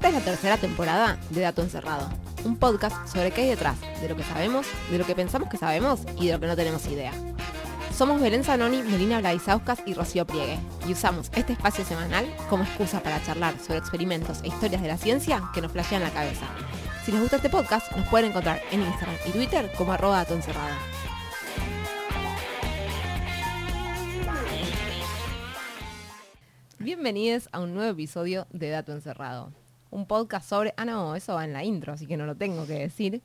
Esta es la tercera temporada de Dato Encerrado, un podcast sobre qué hay detrás de lo que sabemos, de lo que pensamos que sabemos y de lo que no tenemos idea. Somos Belén Zanoni, Melina Blaisauskas y Rocío Pliegue, y usamos este espacio semanal como excusa para charlar sobre experimentos e historias de la ciencia que nos flashean la cabeza. Si les gusta este podcast, nos pueden encontrar en Instagram y Twitter como arroba Dato Encerrado. Bienvenidos a un nuevo episodio de Dato Encerrado. Un podcast sobre... Ah, no, eso va en la intro, así que no lo tengo que decir.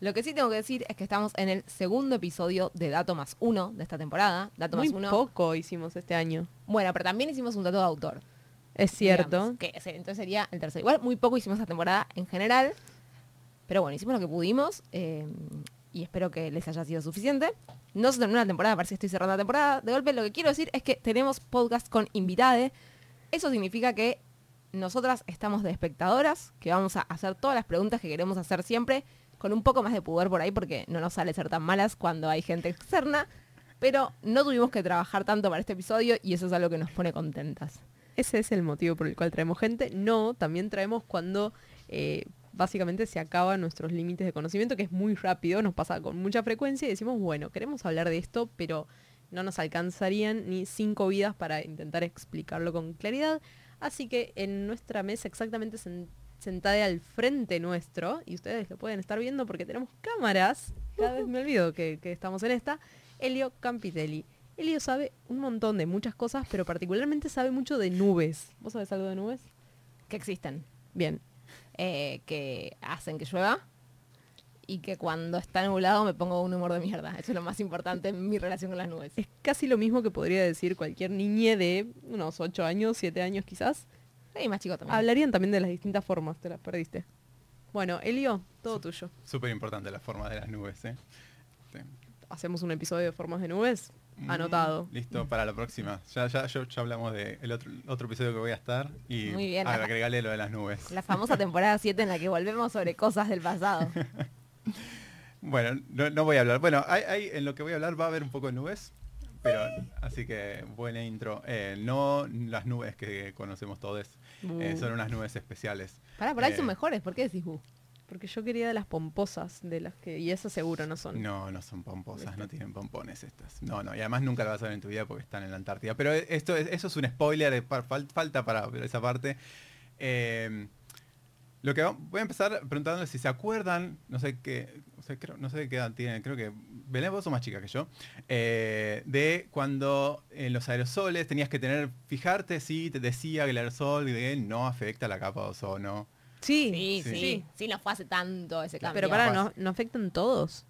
Lo que sí tengo que decir es que estamos en el segundo episodio de Dato Más Uno de esta temporada. Dato Muy Más Uno. poco hicimos este año. Bueno, pero también hicimos un dato de autor. Es cierto. digamos, que entonces sería el tercero. Igual muy poco hicimos esta temporada en general. Pero bueno, hicimos lo que pudimos. eh, y espero que les haya sido suficiente. No se terminó la temporada, parece que estoy cerrando la temporada. De golpe lo que quiero decir es que tenemos podcast con invitade. Eso significa que nosotras estamos de espectadoras, que vamos a hacer todas las preguntas que queremos hacer siempre, con un poco más de pudor por ahí, porque no nos sale ser tan malas cuando hay gente externa. Pero no tuvimos que trabajar tanto para este episodio y eso es algo que nos pone contentas. Ese es el motivo por el cual traemos gente. No, también traemos cuando eh, básicamente se acaban nuestros límites de conocimiento, que es muy rápido, nos pasa con mucha frecuencia y decimos, bueno, queremos hablar de esto, pero no nos alcanzarían ni cinco vidas para intentar explicarlo con claridad. Así que en nuestra mesa exactamente sen- sentada al frente nuestro, y ustedes lo pueden estar viendo porque tenemos cámaras, cada vez me olvido que, que estamos en esta, Elio Campitelli. Elio sabe un montón de muchas cosas, pero particularmente sabe mucho de nubes. ¿Vos sabés algo de nubes? Que existen. Bien. eh, que hacen que llueva y que cuando está nublado me pongo un humor de mierda. Eso es lo más importante en mi relación con las nubes. Es casi lo mismo que podría decir cualquier niñe de unos 8 años, 7 años quizás. Y más chico también. Hablarían también de las distintas formas, te las perdiste. Bueno, Elio, todo tuyo. Súper importante la forma de las nubes, ¿eh? Sí. Hacemos un episodio de formas de nubes. Anotado. Mm, Listo, para la próxima. Ya, ya, yo- ya hablamos del otro, otro episodio que voy a estar y Muy bien, la- agregale lo de las nubes. La famosa temporada 7 en la que volvemos sobre cosas del pasado. Bueno, no, no voy a hablar. Bueno, hay, hay- en lo que voy a hablar va a haber un poco de nubes, pero así que buena intro. Eh, no las nubes que conocemos todos, eh, son unas nubes especiales. Pará, por ahí Eh, son mejores. ¿Por qué decís bu? Porque yo quería de las pomposas, de las que. Y esas seguro no son. No, no son pomposas, ¿Viste? no tienen pompones estas. No, no, y además nunca lo vas a ver en tu vida porque están en la Antártida. Pero esto es- eso es un spoiler, par- fal- falta para ver esa parte. Eh, lo que va- voy a empezar preguntándole si se acuerdan, no sé qué, o sea, creo- no sé qué edad tienen, creo que Belén, vos sos más chica que yo, eh, de cuando en los aerosoles tenías que tener, fijarte si te decía que el aerosol de no afecta la capa de ozono. Sí, Sí, sí, sí. sí. no fue hace tanto ese cambio. Pero para, no, no afectan todos.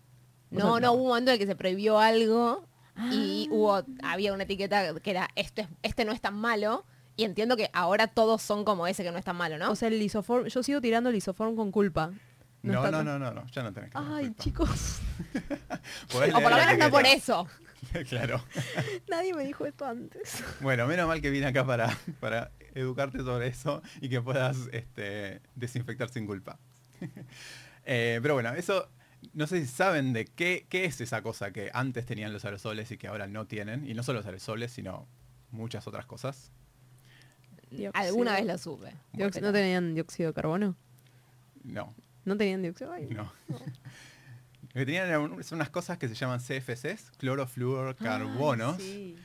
No, no, hubo un momento en el que se prohibió algo y Ah. hubo, había una etiqueta que era este, es- este no es tan malo. Y entiendo que ahora todos son como ese que no es tan malo, ¿no? O sea, el lisoform, yo sigo tirando el lisoform con culpa. No, no, no, no, no, ya no tenés que Ay, culpa. chicos, o por lo menos no por eso. claro. nadie me dijo esto antes. Bueno, menos mal que vine acá para, para educarte sobre eso y que puedas este, desinfectar sin culpa. Eh, pero bueno, eso, no sé si saben de qué, qué es esa cosa que antes tenían los aerosoles y que ahora no tienen. Y no solo los aerosoles, sino muchas otras cosas. Dióxido. Alguna vez lo supe. Diox- ¿No tenían dióxido de carbono? No, ¿No tenían dióxido? Ay, no. Lo que tenían eran unas cosas que se llaman CFCs, clorofluorcarbonos. Sí.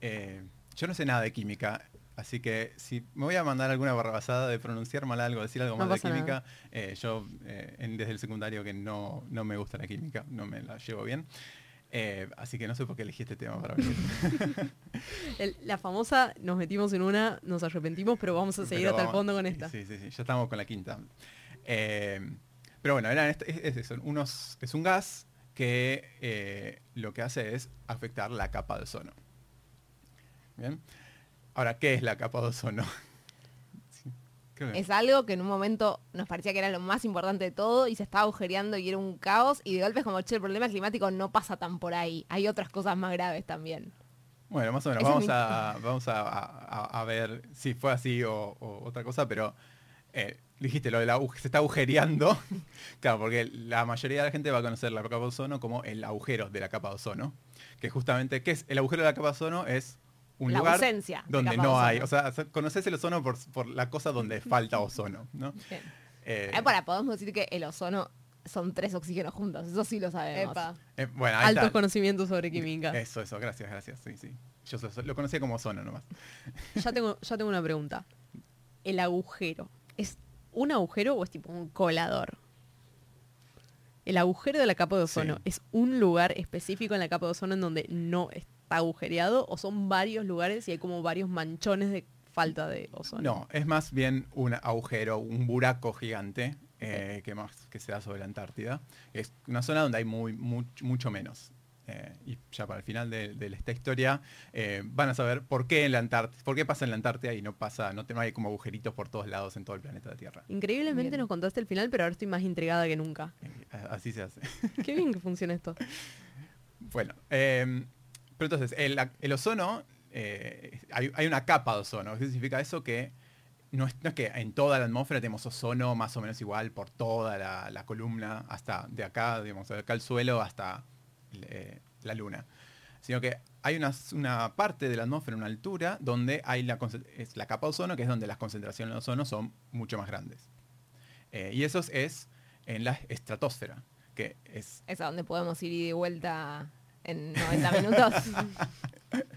Eh, yo no sé nada de química, así que si me voy a mandar alguna barrabasada de pronunciar mal algo, decir algo No mal de química, eh, yo eh, en- desde el secundario que no, no me gusta la química, no me la llevo bien. Eh, así que no sé por qué elegí este tema para venir. El- la famosa, nos metimos en una, nos arrepentimos, pero vamos a seguir Pero hasta el fondo con esta. Sí, sí, sí, ya estamos con la quinta. Eh, pero bueno, eran es, es eso, unos, es un gas que eh, lo que hace es afectar la capa de ozono. Bien. Ahora, ¿qué es la capa de ozono? Es algo que en un momento nos parecía que era lo más importante de todo y se estaba agujereando y era un caos y de golpe es como, che, el problema climático no pasa tan por ahí. Hay otras cosas más graves también. Bueno, más o menos, Ese vamos, mi- a, vamos a, a- a ver si fue así o, o otra cosa, pero eh, dijiste lo de la se está agujereando. claro, porque la mayoría de la gente va a conocer la capa de ozono como el agujero de la capa de ozono. Que justamente, ¿qué es? El agujero de la capa de ozono es un La lugar ausencia de donde no hay. O sea, conoces el ozono por, por la cosa donde falta ozono, ¿no? Bien. Eh, Eh, para, podemos decir que el ozono son tres oxígenos juntos, eso sí lo sabemos. Epa. eh, bueno, ahí Altos está. conocimientos sobre química. Eso, eso, gracias, gracias. Sí, sí. Yo so- so- lo conocía como ozono nomás. Ya tengo, ya tengo una pregunta. El agujero, ¿es un agujero o es tipo un colador? El agujero de la capa de ozono, Sí. ¿es un lugar específico en la capa de ozono en donde no está agujereado o son varios lugares y hay como varios manchones de falta de ozono? No, es más bien un agujero, un buraco gigante eh, que más que se da sobre la Antártida. Es una zona donde hay muy, much- mucho menos. Eh, y ya para el final de, de esta historia eh, van a saber por qué en la Antártida, por qué pasa en la Antártida y no pasa, no, te, no hay como agujeritos por todos lados en todo el planeta Tierra. Increíblemente Bien. nos contaste el final, pero ahora estoy más intrigada que nunca. Eh, así se hace. Qué bien que funciona esto. Bueno, eh, pero entonces, el, ozono, eh, hay, hay una capa de ozono. ¿Qué significa eso? Que no es, que en toda la atmósfera tenemos ozono más o menos igual por toda la, columna, hasta de acá, digamos, de acá al suelo hasta eh, la luna. Sino que hay una, una parte de la atmósfera, una altura, donde hay la, es la capa de ozono, que es donde las concentraciones de ozono son mucho más grandes. Eh, y eso es en la estratosfera, que es Es donde podemos ir y de vuelta en 90 minutos.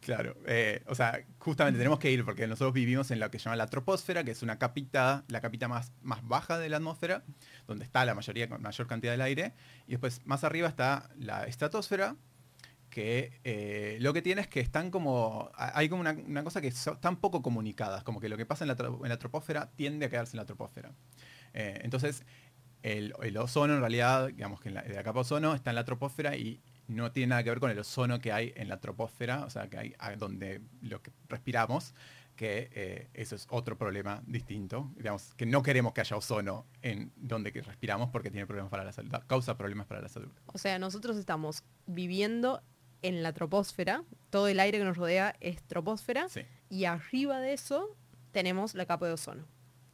Claro, eh, o sea, justamente tenemos que ir porque nosotros vivimos en lo que se llama la troposfera, que es una capita, la capita más, más baja de la atmósfera, donde está la mayoría, mayor cantidad del aire, y después más arriba está la estratosfera, que eh, lo que tiene es que están como, ha- hay como una, una cosa que están poco comunicadas, como que lo que pasa en la, en la troposfera tiende a quedarse en la troposfera. Eh, entonces, el, el ozono en realidad, digamos que en la, capa de ozono está en la troposfera y no tiene nada que ver con el ozono que hay en la troposfera, o sea, que hay donde lo que respiramos, que eh, eso es otro problema distinto, digamos, que no queremos que haya ozono en donde que respiramos porque tiene problemas para la salud, causa problemas para la salud. O sea, nosotros estamos viviendo en la troposfera, todo el aire que nos rodea es troposfera, Sí. y arriba de eso tenemos la capa de ozono.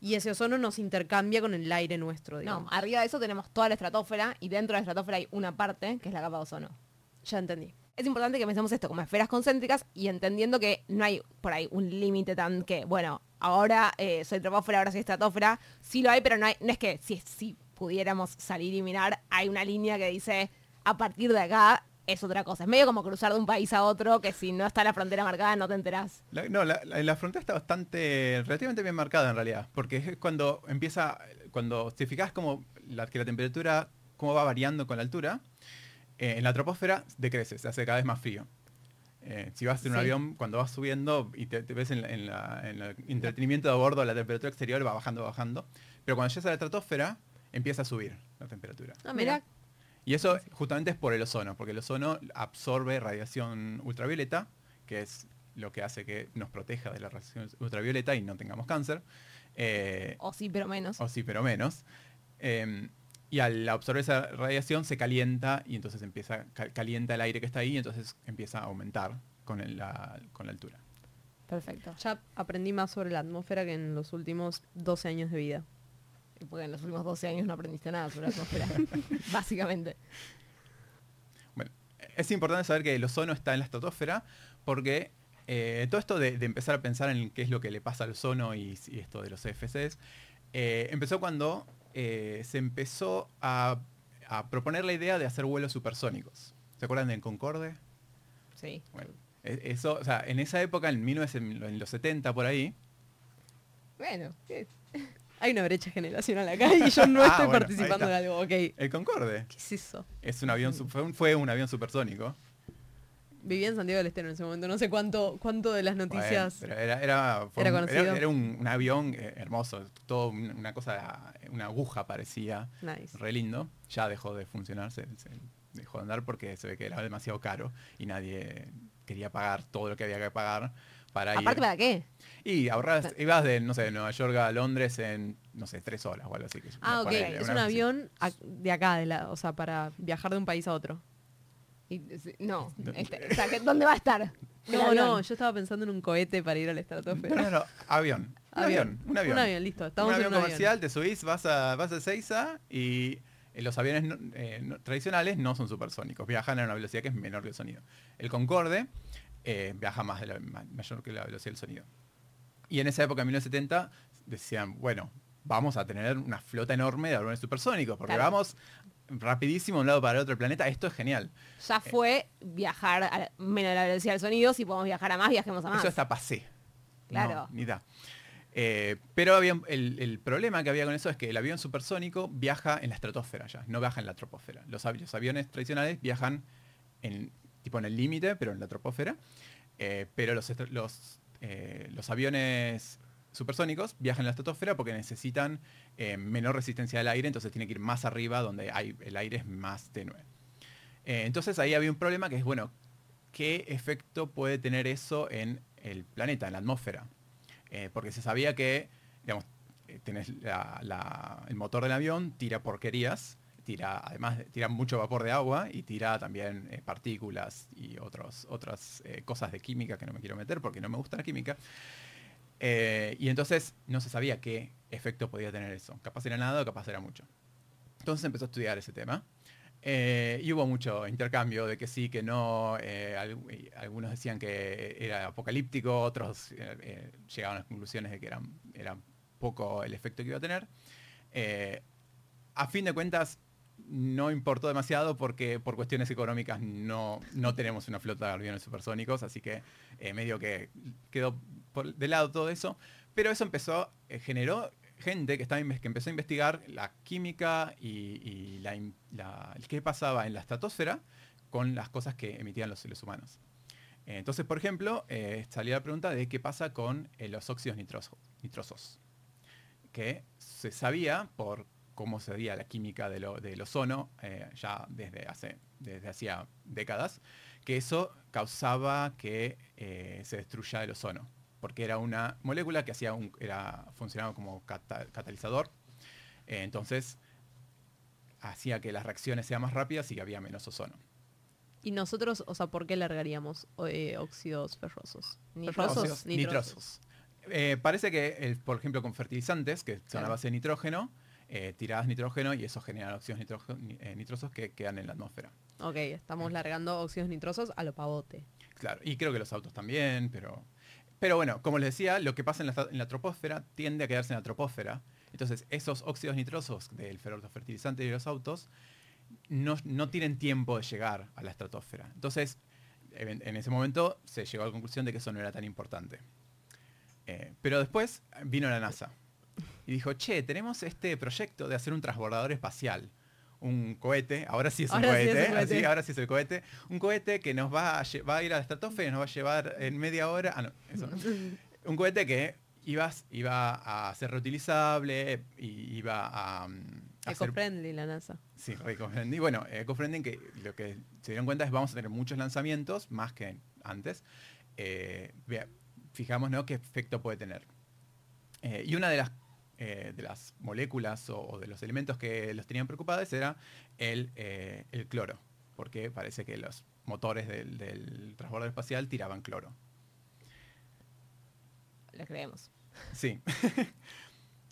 Y ese ozono nos intercambia con el aire nuestro, No, digamos. arriba de eso tenemos toda la estratosfera y dentro de la estratosfera hay una parte que es la capa de ozono. Ya entendí. Es importante que pensemos esto como esferas concéntricas y entendiendo que no hay por ahí un límite tan que, bueno, ahora eh, soy troposfera, ahora soy estratosfera. Sí lo hay, pero no, hay, no es que si, si pudiéramos salir y mirar, hay una línea que dice a partir de acá es otra cosa. Es medio como cruzar de un país a otro que si no está la frontera marcada no te enterás. La- no, la, la- la frontera está bastante, relativamente bien marcada en realidad, porque es cuando empieza, cuando te fijas como la, que la temperatura, cómo va variando con la altura, eh, en la troposfera decrece, se hace cada vez más frío. Eh, si vas en un Sí. avión, cuando vas subiendo y te, te ves en el entretenimiento de a bordo, la temperatura exterior va bajando, bajando, pero cuando llegas a la estratosfera, empieza a subir la temperatura. Ah, mira. Y eso justamente es por el ozono, porque el ozono absorbe radiación ultravioleta, que es lo que hace que nos proteja de la radiación ultravioleta y no tengamos cáncer. Eh, O sí, pero menos. o sí, pero menos. Eh, y al absorber esa radiación se calienta y entonces empieza, ca- calienta el aire que está ahí y entonces empieza a aumentar con, el- la, con la altura. Perfecto. Ya aprendí más sobre la atmósfera que en los últimos 12 años de vida. Porque en los últimos 12 años no aprendiste nada sobre la atmósfera. Básicamente. Bueno, es importante saber que el ozono está en la estratosfera porque eh, todo esto de, de empezar a pensar en qué es lo que le pasa al ozono y, y esto de los CFCs, eh, empezó cuando eh, se empezó a, a proponer la idea de hacer vuelos supersónicos. ¿Se acuerdan del Concorde? Sí. Bueno, e- eso, o sea, en esa época, en, 19, en los 70 por ahí, Bueno, sí. Hay una brecha generacional acá y yo no Ah, estoy bueno, participando está. algo. Ok, ¿qué el Concorde es eso? es un avión, fue un, fue un avión supersónico. Vivía en Santiago del Estero en ese momento. No sé cuánto, cuánto de las noticias... Bueno, pero era, era, Era un, conocido. era un, avión eh, hermoso, todo un- una cosa, una aguja parecía, Nice. re lindo. Ya dejó de funcionar, se, se dejó de andar porque se ve que era demasiado caro y nadie quería pagar todo lo que había que pagar para ir. Aparte, ¿para qué? Y ahorras, ibas de, no sé, de Nueva York a Londres en, no sé, tres horas o algo así. que- Ah, ok. Es un avión de acá, de la, o sea, para viajar de un país a otro. Y- no, este, o sea, ¿qué- ¿dónde va a estar? No, no, yo estaba pensando en un cohete para ir a la estratosfera. No, no, no, avión. Un avión. Un avión. Un avión, listo. Estamos un en avión un comercial, avión. te subís, vas a, vas a Seiza y eh, los aviones no- eh, no- tradicionales no son supersónicos, viajan a una velocidad que es menor que el sonido. El Concorde eh, viaja más de la, ma- mayor que la velocidad del sonido. Y en esa época, en 1970, decían, bueno, vamos a tener una flota enorme de aviones supersónicos, porque Claro. vamos rapidísimo de un lado para el otro planeta. Esto es genial. Ya fue viajar a menos de la velocidad del sonido. Si podemos viajar a más, viajemos a más. Eso está pasé. Claro. No, ni da. Eh, pero había, el, el problema que había con eso es que el avión supersónico viaja en la estratosfera ya, no viaja en la troposfera. Los, los aviones tradicionales viajan en, tipo en el límite, pero en la troposfera. Eh, pero eh, los aviones supersónicos viajan en la estratosfera porque necesitan eh, menor resistencia al aire, entonces tiene que ir más arriba donde hay, el aire es más tenue. Entonces ahí había un problema que es, bueno, ¿qué efecto puede tener eso en el planeta, en la atmósfera? Porque se sabía que, digamos, tenés el motor del avión, tira porquerías, tira, además, tira mucho vapor de agua y tira también eh, partículas y otros, otras eh, cosas de química que no me quiero meter porque no me gusta la química. Eh, y entonces no se sabía qué efecto podía tener eso. Capaz era nada o capaz era mucho. Entonces empezó a estudiar ese tema. Y hubo mucho intercambio de que sí, que no. algunos decían que era apocalíptico, otros eh, llegaban a las conclusiones de que era, era poco el efecto que iba a tener. A fin de cuentas, no importó demasiado porque por cuestiones económicas no, no tenemos una flota de aviones supersónicos, así que eh, medio que quedó por de lado todo eso. Pero eso empezó, eh, generó gente que, que empezó a investigar la química y, la, qué pasaba en la estratosfera con las cosas que emitían los seres humanos. Entonces, por ejemplo, eh, salía la pregunta de qué pasa con los óxidos nitroso- nitrosos, que se sabía por cómo se veía la química de lo- del ozono eh, ya desde hace desde hacía décadas, que eso causaba que eh, se destruya el ozono, porque era una molécula que hacía un, era, funcionaba como cata- catalizador, Eh, entonces hacía que las reacciones sean más rápidas y que había menos ozono. Y nosotros, o sea, ¿por qué largaríamos óxidos ferrosos? Nitrosos. Nitrosos. Parece que, el- por ejemplo, con fertilizantes, que son a base de nitrógeno, eh, tiradas nitrógeno y eso genera óxidos eh, nitrosos que quedan en la atmósfera. Ok, estamos largando óxidos nitrosos a lo pavote. Claro, y creo que los autos también, pero... Pero bueno, como les decía, lo que pasa en la, en la troposfera tiende a quedarse en la troposfera. Entonces, esos óxidos nitrosos del fer- los fertilizantes de los autos no, no tienen tiempo de llegar a la estratosfera. Entonces, en, en ese momento se llegó a la conclusión de que eso no era tan importante. Eh, pero después vino la NASA y dijo, che, tenemos este proyecto de hacer un transbordador espacial. Un cohete, ahora sí es un sí es cohete, así, ahora sí es el cohete. Un cohete que nos va a, lle- va a ir a la estratosfera y nos va a llevar en media hora. Ah, no, eso. Un cohete que iba, iba a ser reutilizable y iba a, mm, a Eco-friendly la NASA. Sí, eco-friendly. Bueno, eco-friendly que lo que se dieron cuenta es vamos a tener muchos lanzamientos, más que antes. Eh, fijamos ¿no? qué efecto puede tener. Eh, y una de las, eh, de las moléculas o, o de los elementos que los tenían preocupados era el, eh, el cloro, porque parece que los motores del, del transbordador espacial tiraban cloro. Le creemos. Sí.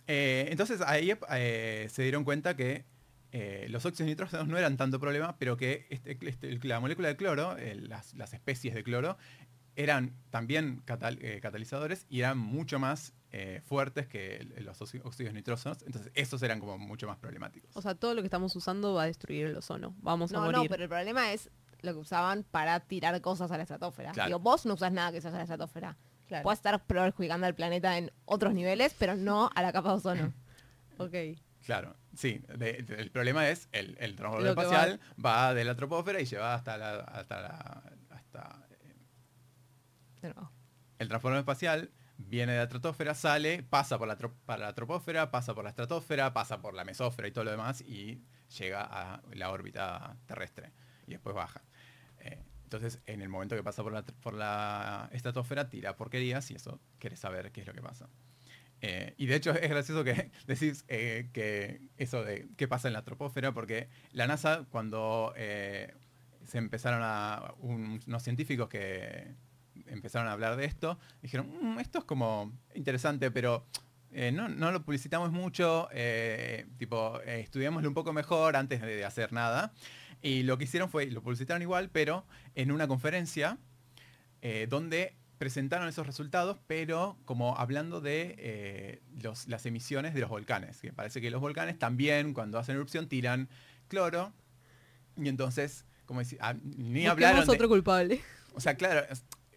Eh, entonces ahí se dieron cuenta que los óxidos nitrógenos no eran tanto problema, pero que este- este- la molécula de cloro, las, las especies de cloro, eran también catal- catalizadores y eran mucho más eh, fuertes que los óxi- óxidos nitrosos. Entonces esos eran como mucho más problemáticos. O sea, todo lo que estamos usando va a destruir el ozono. Vamos a No, morir. no, pero el problema es lo que usaban para tirar cosas a la estratosfera. Claro. Digo, vos no usás nada que se a la estratosfera. Claro. Puedes estar perjudicando al planeta en otros niveles, pero no a la capa de ozono. Ok. Claro, sí. de- de- el problema es el, el transbordador espacial va. de la troposfera y lleva hasta la... Hasta la hasta, eh, De nuevo. El transbordador espacial viene de la estratosfera, sale, pasa por la, para la troposfera, pasa por la estratosfera, pasa por la mesósfera y todo lo demás y llega a la órbita terrestre y después baja. Eh, entonces, en el momento que pasa por la, por la estratosfera, tira porquerías y eso querés saber qué es lo que pasa. Eh, y de hecho es gracioso que decís eh, que eso de qué pasa en la troposfera, porque la NASA cuando se empezaron a un- unos científicos que empezaron a hablar de esto, dijeron, "Mm, esto es como interesante, pero eh, no, no lo publicitamos mucho, eh, tipo, eh, estudiémoslo un poco mejor antes de, hacer nada. Y lo que hicieron fue, lo publicitaron igual, pero en una conferencia eh, donde presentaron esos resultados, pero como hablando de los- las emisiones de los volcanes. Que parece que los volcanes también, cuando hacen erupción, tiran cloro. Y entonces, como decir, ah, ni hablaron Busquemos de- otro culpable. o sea, claro,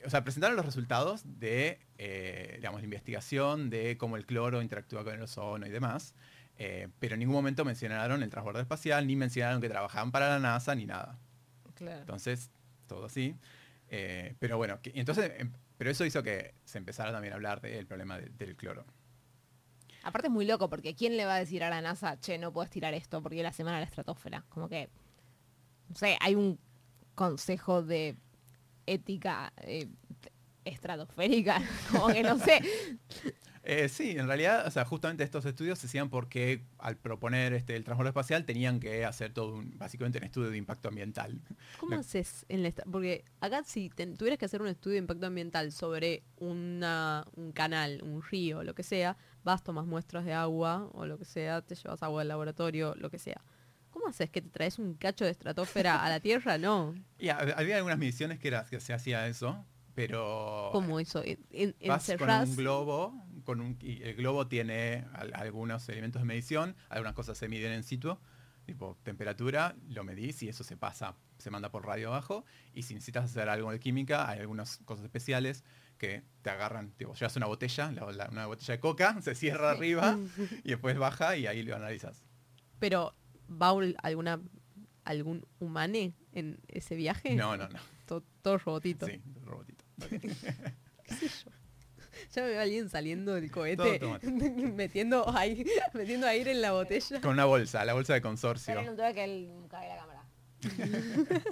o sea, presentaron los resultados de, eh, digamos, la investigación de cómo el cloro interactúa con el ozono y demás, eh, pero en ningún momento mencionaron el transbordo espacial, ni mencionaron que trabajaban para la NASA, ni nada. Claro. Entonces, todo así. Eh, pero bueno, que- entonces, em, pero eso hizo que se empezara también a hablar del problema de- del cloro. Aparte es muy loco porque ¿quién le va a decir a la NASA, che, no puedes tirar esto porque es la semana de la estratosfera? Como que, no sé, hay un consejo de ética eh, estratosférica, como que no sé. Eh, sí, en realidad, o sea, justamente estos estudios se hacían porque al proponer este, el transbordo espacial tenían que hacer todo un, básicamente un estudio de impacto ambiental. ¿Cómo haces en la Porque acá si ten- tuvieras que hacer un estudio de impacto ambiental sobre una, un canal, un río, lo que sea, vas, tomas muestras de agua o lo que sea, te llevas agua del laboratorio, lo que sea. ¿Cómo haces que te traes un cacho de estratosfera a la Tierra? No. Y hab- había algunas mediciones que, era, que se hacía eso, pero ¿Cómo eso? En, vas con un globo, con un, y el globo tiene al- algunos elementos de medición, algunas cosas se miden en situ, tipo temperatura, lo medís y eso se pasa, se manda por radio abajo, y si necesitas hacer algo de química, hay algunas cosas especiales que te agarran, tipo, llevas una botella, la- la- una botella de coca, se cierra arriba y después baja y ahí lo analizas. Pero, ¿va un- alguna algún humane en ese viaje? No, no, no. To- Todo, robotito. Sí, robotito. Ya me veo a alguien saliendo del Todo cohete, metiendo, aire, metiendo aire en la botella. Con una bolsa, la bolsa de consorcio. Un toque que él cague la cámara.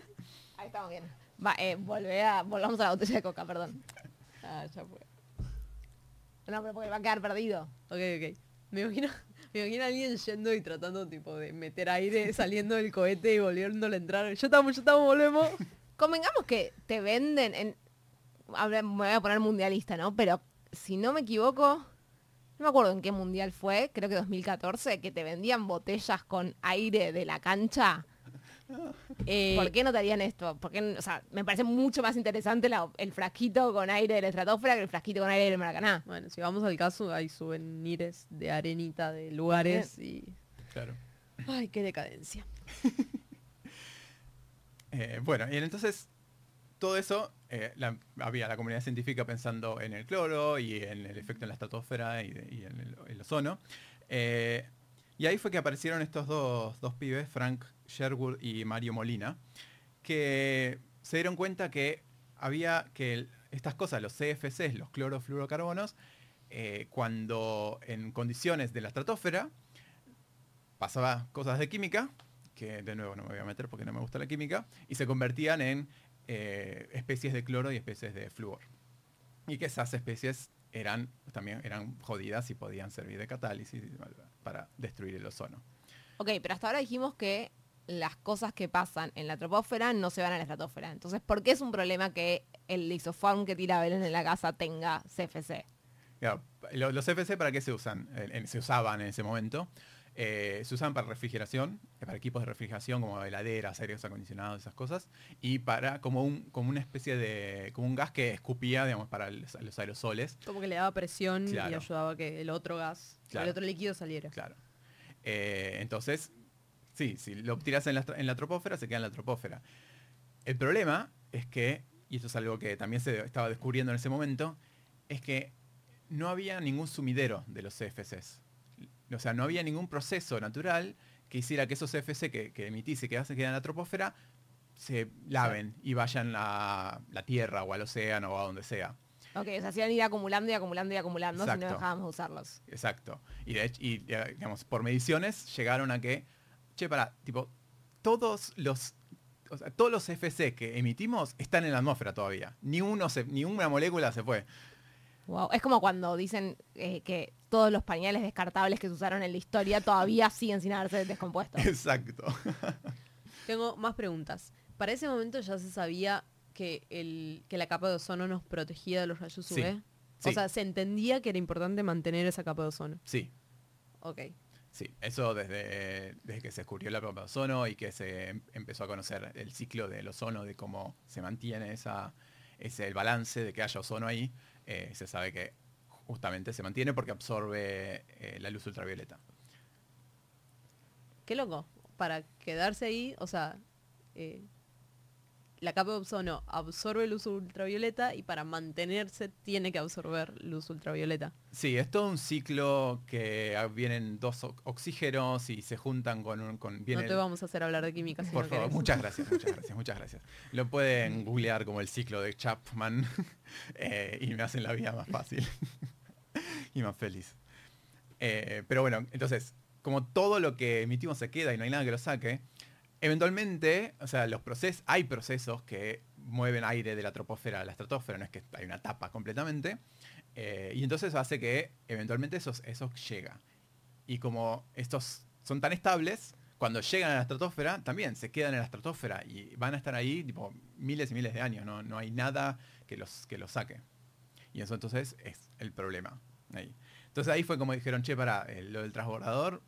Ahí estamos bien. Va, eh, volvé a, volvamos a la botella de coca, perdón. Ah, ya fue. No, pero porque va a quedar perdido. Ok, ok. Me imagino, me imagino a alguien yendo y tratando tipo de meter aire saliendo del cohete y volviéndole a entrar. Ya estamos, ya estamos, volvemos. Convengamos que te venden en... ahora me voy a poner mundialista, ¿no? Pero si no me equivoco, no me acuerdo en qué mundial fue, creo que 2014, que te vendían botellas con aire de la cancha. Eh, ¿Por qué no te harían esto? Porque, o sea, me parece mucho más interesante la- el frasquito con aire de la estratosfera que el frasquito con aire del Maracaná. Bueno, si vamos al caso, hay souvenirs de arenita de lugares y... Claro. Ay, qué decadencia. Eh, bueno, y entonces todo eso, eh, la- había la comunidad científica pensando en el cloro y en el efecto en la estratosfera y, de- y en el, el ozono. Eh, y ahí fue que aparecieron estos dos, dos pibes, Frank Sherwood y Mario Molina, que se dieron cuenta que había que estas cosas, los CFCs, los clorofluorocarbonos, eh, cuando en condiciones de la estratosfera pasaba cosas de química, que de nuevo no me voy a meter porque no me gusta la química, y se convertían en eh, especies de cloro y especies de flúor. Y que esas especies eran también eran jodidas y podían servir de catálisis para destruir el ozono. Ok, pero hasta ahora dijimos que las cosas que pasan en la troposfera no se van a la estratosfera. Entonces, ¿por qué es un problema que el isofarm que tira Belén en la casa tenga CFC? Claro, los CFC para qué se usan? Eh, en- se usaban en ese momento. Eh, se usan para refrigeración, eh, para equipos de refrigeración como heladeras, aires acondicionados, esas cosas, y para como un como una especie de como un gas que escupía, digamos, para los aerosoles. Como que le daba presión y ayudaba a que el otro gas, Claro. el otro líquido saliera. Claro. Eh, entonces, sí, si lo tiras en la, en la tropósfera, se queda en la tropósfera. El problema es que, y esto es algo que también se estaba descubriendo en ese momento, es que no había ningún sumidero de los CFCs. O sea, no había ningún proceso natural que hiciera que esos CFC que, que emitís y que hacen quedar en la tropósfera se laven y vayan a la Tierra o al océano o a donde sea. Ok, o sea, se iban a ir acumulando y acumulando y acumulando si no Exacto. dejábamos de usarlos. Exacto. Y de hecho, y, eh, digamos, por mediciones llegaron a que, che, para, tipo, todos los, o sea, todos los FC que emitimos están en la atmósfera todavía. Ni uno se, ni una molécula se fue. Wow. Es como cuando dicen eh, que todos los pañales descartables que se usaron en la historia todavía siguen sin haberse descompuesto. Exacto. Tengo más preguntas. Para ese momento ya se sabía que, el, que la capa de ozono nos protegía de los rayos Sí, UV. sí. O sea, se entendía que era importante mantener esa capa de ozono. Sí, Ok. Sí. Eso desde, desde que se descubrió la capa de ozono y que se em- empezó a conocer el ciclo del ozono, de cómo se mantiene esa, es el balance de que haya ozono ahí, eh, se sabe que justamente se mantiene porque absorbe eh, la luz ultravioleta. Qué loco. Para quedarse ahí, o sea, eh, la capa de ozono absorbe luz ultravioleta y para mantenerse tiene que absorber luz ultravioleta. Sí, es todo un ciclo que ah, vienen dos oxígenos y se juntan con un... Con, viene no te vamos a hacer hablar de química si Por no favor, querés. muchas gracias, muchas gracias, muchas gracias. Lo pueden googlear como el ciclo de Chapman eh, y me hacen la vida más fácil y más feliz. Eh, pero bueno, entonces, como todo lo que emitimos se queda y no hay nada que lo saque, eventualmente, o sea, los procesos, hay procesos que mueven aire de la troposfera a la estratosfera, no es que hay una tapa completamente, eh, y entonces hace que eventualmente eso, eso llega. Y como estos son tan estables, cuando llegan a la estratosfera, también se quedan en la estratosfera y van a estar ahí tipo, miles y miles de años, no, no hay nada que los, que los saque. Y eso entonces es el problema. Ahí. Entonces ahí fue como dijeron, che, para, eh, lo del transbordador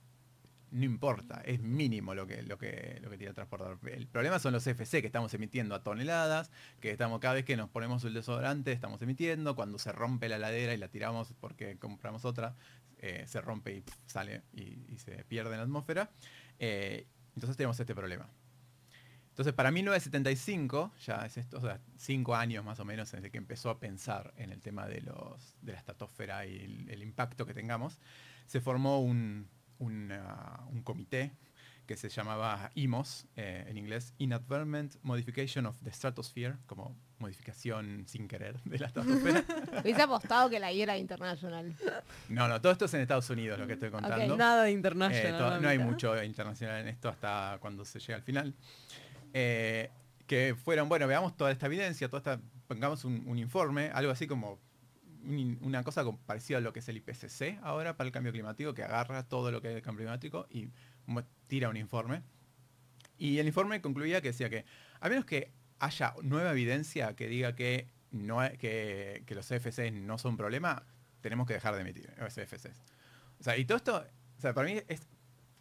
no importa, es mínimo lo que, lo que, lo que tira el transportador. El problema son los FC que estamos emitiendo a toneladas, que estamos cada vez que nos ponemos el desodorante estamos emitiendo, cuando se rompe la ladera y la tiramos porque compramos otra, eh, se rompe y sale y, se pierde en la atmósfera. Eh, entonces tenemos este problema. Entonces, para 1975, ya es esto, o sea, cinco años más o menos desde que empezó a pensar en el tema de, los, de la estratosfera y el impacto que tengamos, se formó un, una- un comité que se llamaba IMOS, eh, en inglés, Inadvertent Modification of the Stratosphere, como modificación sin querer de la estratosfera. Hubiese apostado que la I era internacional. no, no, todo esto es en Estados Unidos lo que estoy contando. Nada de Eh, internacional. no hay mucho internacional en esto hasta cuando se llega al final. Eh, que fueron, bueno, veamos toda esta evidencia, toda esta, pongamos un, un informe, algo así como una cosa parecida a lo que es el IPCC ahora para el cambio climático, que agarra todo lo que es el cambio climático y tira un informe. Y el informe concluía que decía que a menos que haya nueva evidencia que diga que, no que, que los CFCs no son problema, tenemos que dejar de emitir los CFCs. O sea, y todo esto, o sea, para mí es,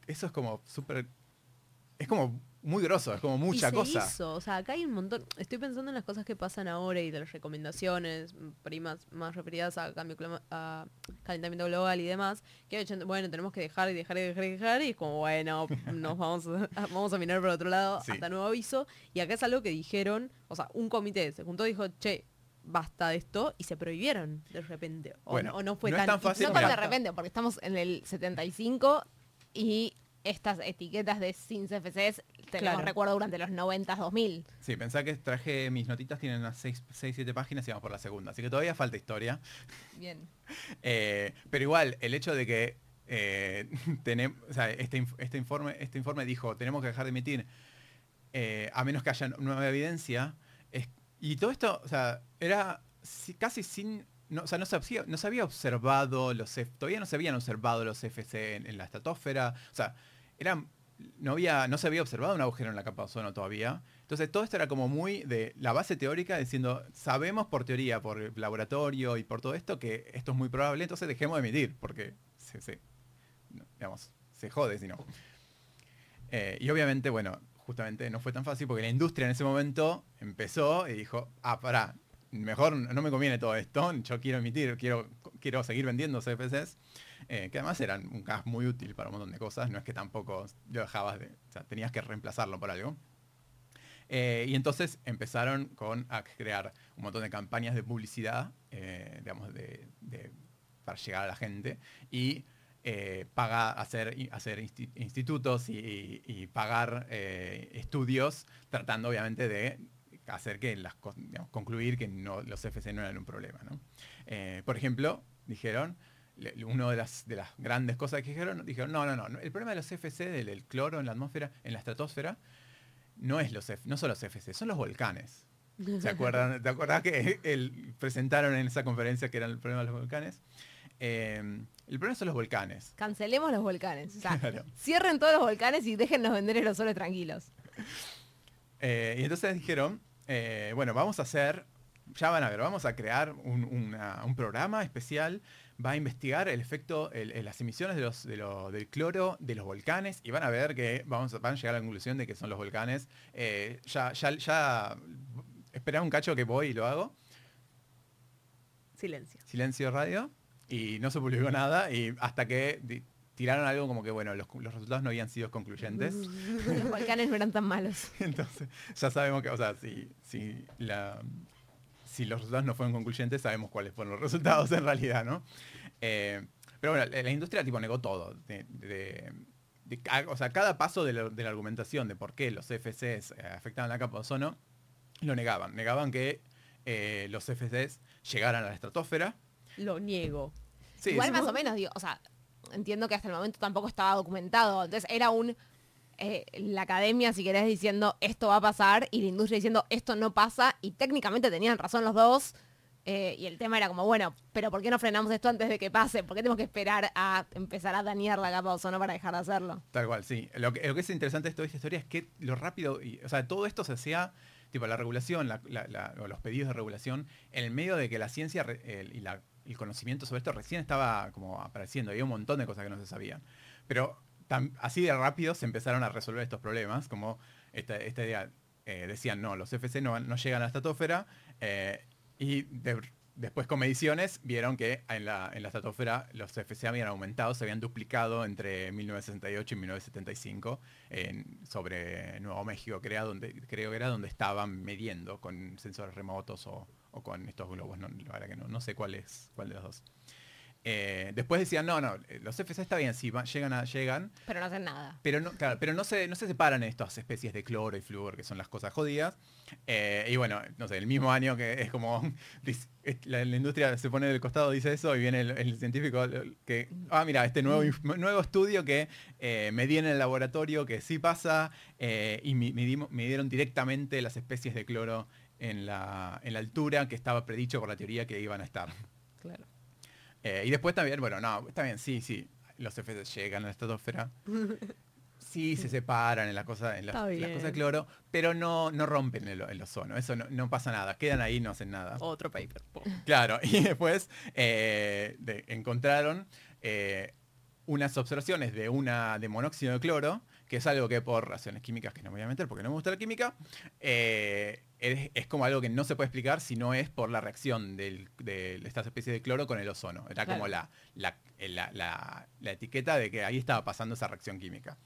eso es como súper, es como muy grosso, es como mucha y se cosa. hizo, o sea, acá hay un montón. Estoy pensando en las cosas que pasan ahora y de las recomendaciones, primas más referidas a cambio a calentamiento global y demás, que bueno, tenemos que dejar y dejar y dejar y dejar, y es como, bueno, nos vamos a, vamos a mirar por otro lado Sí. hasta nuevo aviso. Y acá es algo que dijeron, o sea, un comité se juntó y dijo, che, basta de esto, y se prohibieron de repente. O, Bueno, o no fue no es tan, tan fácil, No tan de repente, porque estamos en el 75 y estas etiquetas de sin CFCs tenemos Claro. recuerdo durante los 90, 2000. Sí, pensá que traje mis notitas, tienen unas 6, 7 páginas y vamos por la segunda, así que todavía falta historia. Bien. Eh, pero igual, el hecho de que eh, tenem- o sea, este, este informe, este informe dijo, tenemos que dejar de emitir eh, a menos que haya nueva evidencia. es- y todo esto, o sea, era si- casi sin... No, o sea, no se, había, no se había observado los... Todavía no se habían observado los FC en, la estratosfera. O sea, no, había, no se había observado un agujero en la capa de ozono todavía. Entonces todo esto era como muy de la base teórica, diciendo, sabemos por teoría, por el laboratorio y por todo esto, que esto es muy probable, entonces dejemos de emitir, porque se, se- digamos, se jode si no. Eh, y obviamente, bueno, justamente no fue tan fácil porque la industria en ese momento empezó y dijo, ah, pará, mejor no me conviene todo esto, yo quiero emitir, quiero, quiero seguir vendiendo CFCs, eh, que además eran un gas muy útil para un montón de cosas, no es que tampoco lo dejabas de, o sea, tenías que reemplazarlo por algo. Eh, y entonces empezaron con a crear un montón de campañas de publicidad, eh, digamos, de, para llegar a la gente y pagar, hacer, hacer insti- institutos y, pagar estudios, tratando obviamente de hacer que las digamos, concluir que no, los FC no eran un problema. ¿no? Eh, por ejemplo, dijeron, una de las, de las grandes cosas que dijeron, dijeron, no, no, no, el problema de los FC, del, del cloro en la atmósfera, en la estratosfera, no, es los no son los FC, son los volcanes. ¿Se acuerdan? ¿Te acordás que el- presentaron en esa conferencia que era el problema de los volcanes? Eh, el problema son los volcanes. Cancelemos los volcanes. O sea, Claro. cierren todos los volcanes y déjennos vender aerosoles tranquilos. Eh, y entonces dijeron, eh, bueno, vamos a hacer, ya van a ver, vamos a crear un, una- un programa especial, va a investigar el efecto, el- el- las emisiones de los, de lo- del cloro de los volcanes y van a ver que vamos, a- van a llegar a la conclusión de que son los volcanes. Eh, ya, ya, ya esperá un cacho que voy y lo hago. Silencio. Silencio radio. Y no se publicó nada. Y hasta que tiraron algo como que, bueno, los, los resultados no habían sido concluyentes. Los volcanes no eran tan malos. Entonces, ya sabemos que, o sea, si, si, la, si los resultados no fueron concluyentes, sabemos cuáles fueron los resultados en realidad, ¿no? Eh, pero bueno, la, la industria tipo negó todo. De, de- de ca- o sea, cada paso de la, de la argumentación de por qué los CFCs eh, afectaban la capa de ozono, lo negaban. Negaban que eh, los CFCs llegaran a la estratosfera. Lo niego. Sí, Igual más o menos, digo, o sea, entiendo que hasta el momento tampoco estaba documentado. Entonces era un eh, la academia, si querés, diciendo esto va a pasar y la industria diciendo esto no pasa y técnicamente tenían razón los dos. eh, y el tema era como, bueno, pero ¿por qué no frenamos esto antes de que pase? ¿Por qué tenemos que esperar a empezar a dañar la capa de ozono para dejar de hacerlo? Tal cual, sí. Lo que, lo que es interesante de toda esta historia es que lo rápido, y, o sea, todo esto se hacía, tipo la regulación, la- los pedidos de regulación, en el medio de que la ciencia y la- el conocimiento sobre esto recién estaba como apareciendo. Había un montón de cosas que no se sabían. Pero tan- así de rápido se empezaron a resolver estos problemas, como esta, idea, eh, decían, no, los FC no, llegan a la estratosfera, eh, y de- después con mediciones vieron que en la, en la estratosfera los FC habían aumentado, se habían duplicado entre 1968 y 1975 en- sobre Nuevo México, creo, donde, creo que era donde estaban midiendo con sensores remotos o, o con estos globos, no, la verdad que no, no sé cuál es cuál de los dos. Eh, después decían, no, no, eh, los FC está bien, sí, va- llegan, a, llegan, Pero no hacen nada. pero no, claro, pero no se, no se separan estas especies de cloro y flúor, que son las cosas jodidas. Eh, y bueno, no sé, el mismo año que es como la, la industria se pone del costado, dice eso, y viene el, el científico que, ah, mira, este nuevo, inf- nuevo estudio que eh, medí en el laboratorio que sí pasa, y mi- midimos- midieron directamente las especies de cloro en la, en la altura que estaba predicho por la teoría que iban a estar. Claro. Eh, y después también, bueno, no, está bien, sí, sí, los efectos llegan a la estratosfera. Sí, se separan en, la cosa, en las, las cosas de cloro, pero no, no rompen el, el ozono, eso no, no pasa nada, quedan ahí, no hacen nada. Otro paper. Claro, y después eh, de- encontraron eh, unas observaciones de una de monóxido de cloro, que es algo que por razones químicas que no me voy a meter porque no me gusta la química, eh, es, es como algo que no se puede explicar si no es por la reacción del- de estas especies de cloro con el ozono. Era como Claro. la, la, la- la- la etiqueta de que ahí estaba pasando esa reacción química.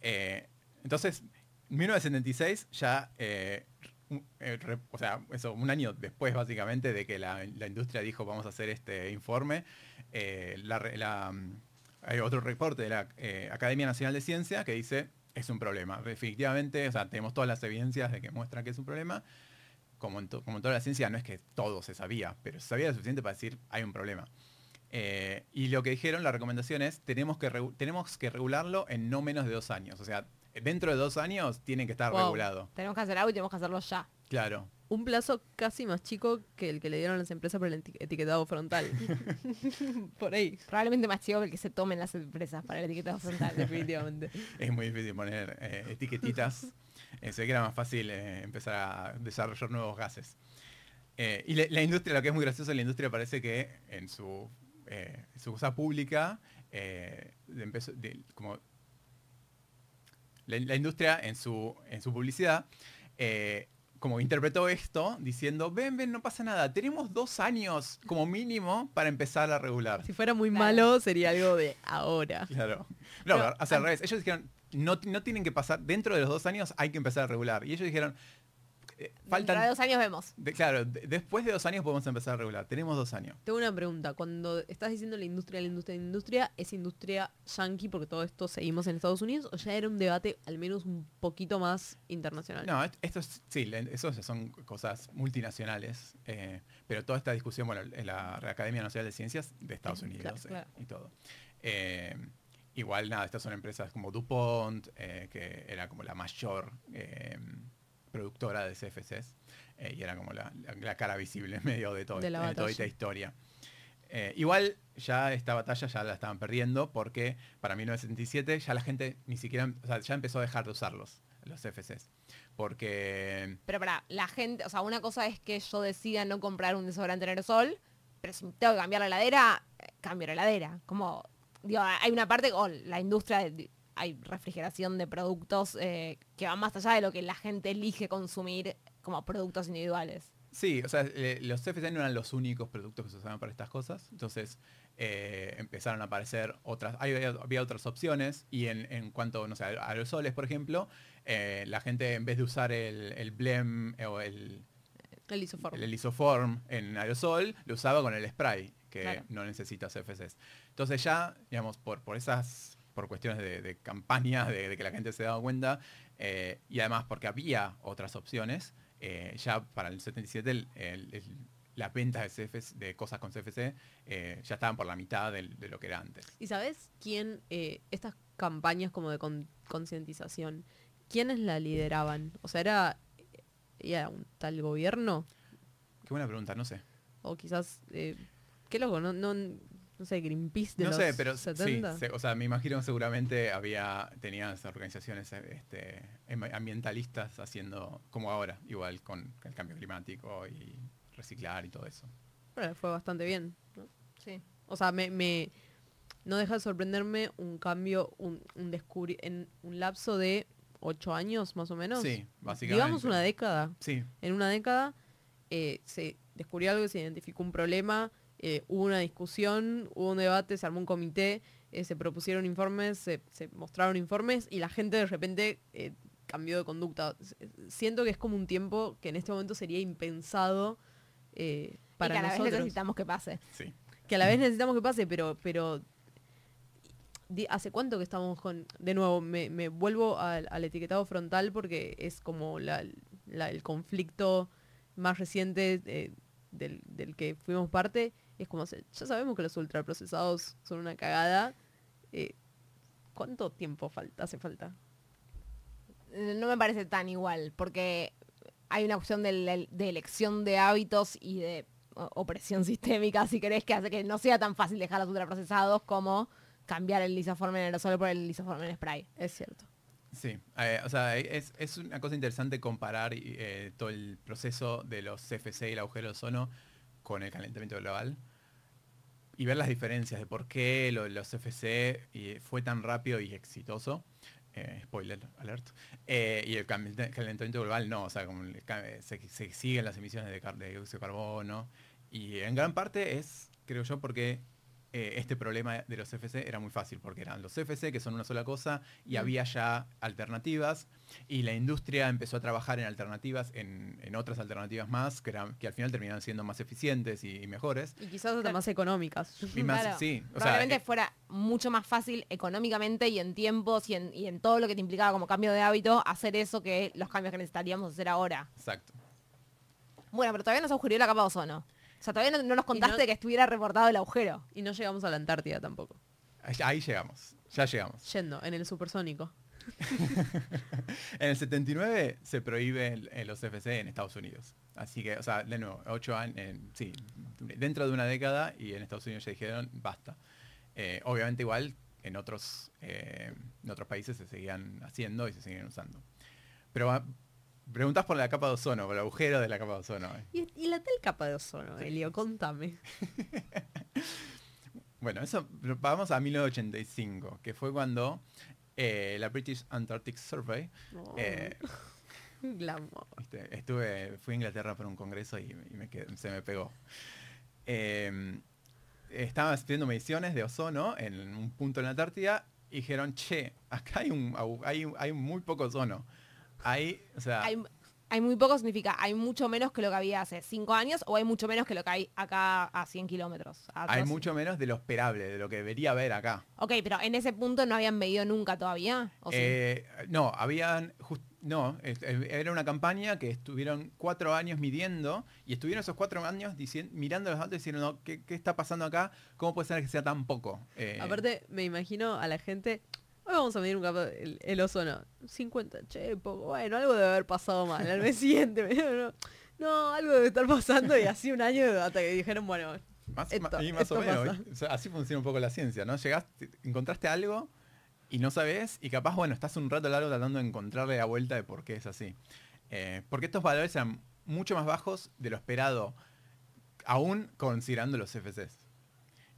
Eh, entonces, 1976 ya, eh, un- eh, re- o sea, eso, un año después básicamente de que la, la industria dijo vamos a hacer este informe, eh, mm, hay otro reporte de la eh, Academia Nacional de Ciencia que dice es un problema. Efectivamente, o sea, tenemos todas las evidencias de que muestran que es un problema. Como en, to- como en toda la ciencia, no es que todo se sabía, pero se sabía lo suficiente para decir hay un problema. Eh, y lo que dijeron, la recomendación es, tenemos que, tenemos que regularlo en no menos de dos años. O sea, dentro de dos años tiene que estar Wow. regulado. Tenemos que hacer algo y tenemos que hacerlo ya. Claro. Un plazo casi más chico que el que le dieron las empresas por el eti- etiquetado frontal. por ahí, Probablemente más chico que el que se tomen las empresas para el etiquetado frontal. definitivamente. Es muy difícil poner eh, etiquetitas. Eh, se ve que era más fácil eh, empezar a desarrollar nuevos gases. Eh, y la, la industria, lo que es muy gracioso, la industria parece que en su, eh, su cosa pública, eh, empezó, de- como la, la industria en su, en su publicidad, eh, como interpretó esto diciendo, ven, ven, no pasa nada, tenemos dos años como mínimo para empezar a regular. Si fuera muy Claro. malo, sería algo de ahora. Claro. No, Pero, o sea, al revés. Ellos dijeron, no, no tienen que pasar, dentro de los dos años hay que empezar a regular. Y ellos dijeron, eh, Dentro de faltan... dos años vemos. de- claro, de- después de dos años podemos empezar a regular. Tenemos dos años. Tengo una pregunta. Cuando estás diciendo la industria, la industria, la industria, ¿es industria yankee porque todo esto seguimos en Estados Unidos o ya era un debate al menos un poquito más internacional? No, est- esto es, sí, eso ya son cosas multinacionales, eh, pero toda esta discusión, bueno, en la Academia Nacional de Ciencias de Estados Unidos eh, claro. y todo. Eh, igual, nada, estas son empresas como DuPont, que era como la mayor productora de CFCs, eh, y era como la, la- la cara visible en medio de, todo, De la de toda batalla. esta historia. Eh, igual ya esta batalla ya la estaban perdiendo porque para 1977 ya la gente ni siquiera, o sea, ya empezó a dejar de usarlos, los CFCs. Porque Pero para la gente, o sea, una cosa es que yo decida no comprar un desodorante en aerosol, pero si tengo que cambiar la heladera, eh, cambio la heladera. Como, digo, hay una parte, o la industria, de- hay refrigeración de productos eh, que van más allá de lo que la gente elige consumir como productos individuales. Sí, o sea, eh, los CFC no eran los únicos productos que se usaban para estas cosas. Entonces eh, empezaron a aparecer otras, hay- había, otras opciones. Y en, en cuanto, no sé, a aerosoles, por ejemplo, eh, la gente en vez de usar el, el blem eh, o el, El isoform. el isoform en aerosol, lo usaba con el spray, que Claro. no necesita CFCs. Entonces ya, digamos, por, por esas, por cuestiones de, de campaña, de, de que la gente se daba cuenta, eh, y además porque había otras opciones, eh, ya para el 77 el- el- el- las ventas de, CFC de cosas con CFC eh, ya estaban por la mitad de, lo que era antes. ¿Y sabes quién, estas campañas como de con- concientización, quiénes la lideraban? O sea, ¿era, era un tal gobierno? Qué buena pregunta, no sé. O quizás, qué loco, no, no, no sé, Greenpeace de No los sé, pero sí, 70. se- o sea, me imagino que seguramente había, tenían esas organizaciones este, em- ambientalistas haciendo como ahora, igual con el cambio climático y reciclar y todo eso. Bueno, fue bastante bien. ¿no? Sí. O sea, me, me- no deja de sorprenderme un cambio, un, un descubri en un lapso de ocho años más o menos. Sí, básicamente. Digamos una década. Sí, En una década eh, se descubrió algo, se identificó un problema, eh, hubo una discusión, hubo un debate, se armó un comité, eh, se propusieron informes, se, se mostraron informes y la gente de repente eh, cambió de conducta. Siento que es como un tiempo que en este momento sería impensado eh, para y que a la vez nosotros necesitamos que pase. sí. que a la vez necesitamos que pase, pero, pero ¿hace cuánto que estamos con, de nuevo, me, me vuelvo al, al etiquetado frontal porque es como la- la- el conflicto más reciente eh, del, del que fuimos parte, es como, se- ya sabemos que los ultraprocesados son una cagada, eh, ¿cuánto tiempo falta, hace falta? No me parece tan igual, porque hay una opción de, elección de hábitos y de opresión sistémica, si querés, que hace que no sea tan fácil dejar los ultraprocesados como cambiar el lisoforme en aerosol por el lisoforme en spray. Es cierto. Sí, eh, o sea, es, es una cosa interesante comparar eh, todo el proceso de los CFC y el agujero de ozono con el calentamiento global y ver las diferencias de por qué lo- los CFC y fue tan rápido y exitoso. Eh, spoiler alert. Eh, y el calentamiento global no, o sea, como se, siguen las emisiones de dióxido de carbono. Y en gran parte es, creo yo, porque eh, este problema de los CFC era muy fácil, porque eran los CFC, que son una sola cosa, y Mm. había ya alternativas, y la industria empezó a trabajar en alternativas, en, en otras alternativas más, que, eran, que al final terminaron siendo más eficientes y, y mejores. Y quizás hasta Claro. más económicas. Y más, Claro. sí, o sea, Probablemente eh, fuera mucho más fácil económicamente y en tiempos y en, y en todo lo que te implicaba como cambio de hábito hacer eso que los cambios que necesitaríamos hacer ahora. exacto. Bueno, pero todavía no se agujerió la capa de ozono. O sea, todavía no, no nos contaste no- que estuviera reportado el agujero. Y no llegamos a la Antártida tampoco. Ahí, ahí llegamos, ya llegamos. Yendo, en el supersónico. En el 79 se prohíbe el- el- los CFC en Estados Unidos. Así que, o sea, de nuevo, ocho años, en- sí, dentro de una década y en Estados Unidos ya dijeron, basta. Eh, obviamente igual en otros, eh, en otros países se seguían haciendo y se siguen usando. Pero preguntas por la capa de ozono, por el agujero de la capa de ozono. eh. ¿Y, y la tal capa de ozono, Elio? Contame. Bueno, eso vamos a 1985, que fue cuando eh, la British Antarctic Survey eh, Glamour. Viste, Estuve, fui a Inglaterra por un congreso y, y me quedé- se me pegó. Eh, estaban haciendo mediciones de ozono en un punto en la Antártida y dijeron, che, acá hay un hay, hay muy poco ozono. Hay, o sea, Hay, hay muy poco significa, hay mucho menos que lo que había hace cinco años o hay mucho menos que lo que hay acá a 100 kilómetros. hay mucho menos de lo esperable, de lo que debería haber acá. Ok, pero en ese punto no habían medido nunca todavía. ¿o sí? Eh, no, habían, no, era una campaña que estuvieron cuatro años midiendo y estuvieron esos cuatro años dicien- mirando los datos y diciendo, no, ¿qué, qué está pasando acá? ¿Cómo puede ser que sea tan poco? Eh, Aparte, me imagino a la gente. Hoy vamos a medir un capa, el, el ozono. 50, che, poco. Bueno, algo debe haber pasado mal. Al mes siguiente, me dijeron, no, no, algo debe estar pasando. Y así un año hasta que dijeron, bueno, Más, Esto- ma- y más o menos. pasa. o sea, así funciona un poco la ciencia, ¿no? Llegaste, encontraste algo y no sabes, y capaz, bueno, estás un rato largo tratando de encontrarle la vuelta de por qué es así. Eh, porque estos valores eran mucho más bajos de lo esperado, aún considerando los CFCs.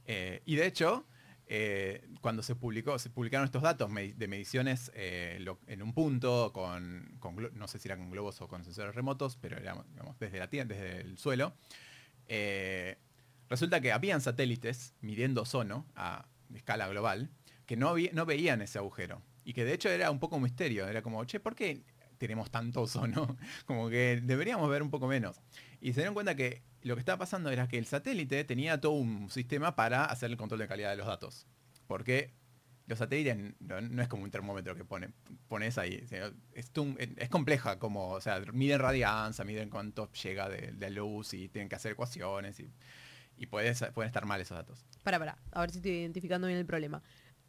Eh, y de hecho, eh, cuando se publicó, se publicaron estos datos de mediciones eh, en un punto con, no sé si era con globos o con sensores remotos, pero era desde la tierra, desde el suelo. eh, resulta que habían satélites midiendo ozono a escala global que no, no veían ese agujero. Y que de hecho era un poco un misterio. Era como, che, ¿por qué tenemos tanto ozono? Como que deberíamos ver un poco menos. Y se dieron cuenta que lo que estaba pasando era que el satélite tenía todo un sistema para hacer el control de calidad de los datos. Porque los satélites no, es como un termómetro que pone, pones ahí. Es, es compleja como, o sea, miden radianza, miden cuánto llega de, de luz y tienen que hacer ecuaciones y, y puedes- pueden estar mal esos datos. Para, para, a ver si estoy identificando bien el problema.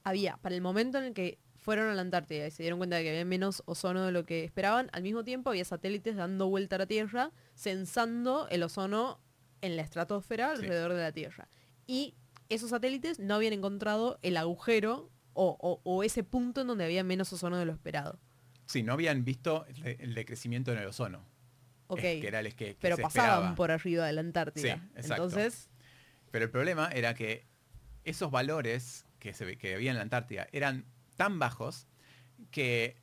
Había, para el momento en el que fueron a la Antártida y se dieron cuenta de que había menos ozono de lo que esperaban, al mismo tiempo había satélites dando vuelta a la Tierra, censando el ozono en la estratosfera Sí. alrededor de la Tierra. Y esos satélites no habían encontrado el agujero o, o- o ese punto en donde había menos ozono de lo esperado. Sí, no habían visto el, de- el decrecimiento en el ozono. Ok, Es que era el que, que pero se pasaban esperaba. por arriba de la Antártida. Sí, exacto. Entonces, Pero el problema era que esos valores que, se, que había en la Antártida eran tan bajos que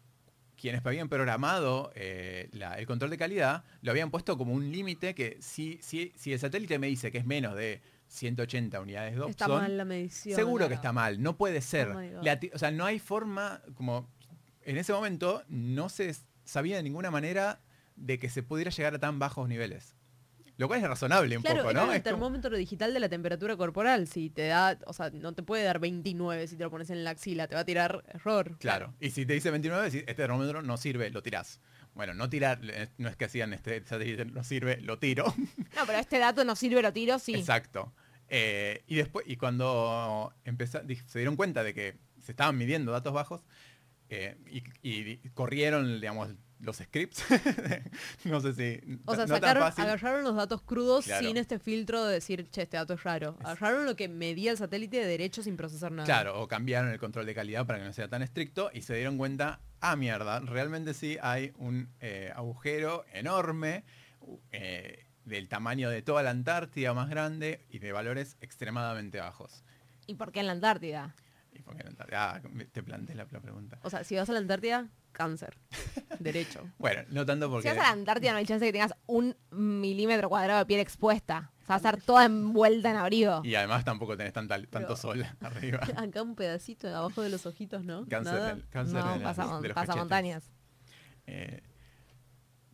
quienes habían programado eh, la- el control de calidad lo habían puesto como un límite que si, si, si el satélite me dice que es menos de 180 unidades de está Dobson, mal la medición. seguro que está mal, no puede ser. Oh. La o sea, no hay forma, como en ese momento no se sabía de ninguna manera de que se pudiera llegar a tan bajos niveles. Lo cual es razonable un Claro, poco, ¿no? el Es como- termómetro digital de la temperatura corporal. Si te da, o sea, no te puede dar 29 si te lo pones en la axila, te va a tirar error. Claro, y si te dice 29, decís, este termómetro no sirve, lo tirás. Bueno, no tirar, eh, no es que hacían este satélite no sirve, lo tiro. No, pero este dato no sirve, lo tiro, sí. Exacto. Eh, y después, y cuando di- se dieron cuenta de que se estaban midiendo datos bajos, eh, y, corrieron, digamos, los scripts. no sé si. O sea, no tan sacaron, fácil. agarraron los datos crudos Claro. sin este filtro de decir, che, este dato es raro. Agarraron lo que medía el satélite de derecho sin procesar nada. Claro, o cambiaron el control de calidad para que no sea tan estricto y se dieron cuenta, ah, mierda, realmente sí hay un eh, agujero enorme eh, del tamaño de toda la Antártida más grande y de valores extremadamente bajos. ¿Y por qué en la Antártida? Y por qué la Antártida? Ah, te planteé la, la pregunta. O sea, si vas a la Antártida, cáncer. derecho. Bueno, no tanto Si porque... vas a la Antártida no hay chance de que tengas un milímetro cuadrado de piel expuesta. O sea, va a estar toda envuelta en abrigo. Y además tampoco tenés tanta, tanto Pero- sol arriba. Acá un pedacito de abajo de los ojitos, ¿no? Cáncer, Nada. del- cáncer No, de, pasa, de los pasa cachetes. montañas. Eh,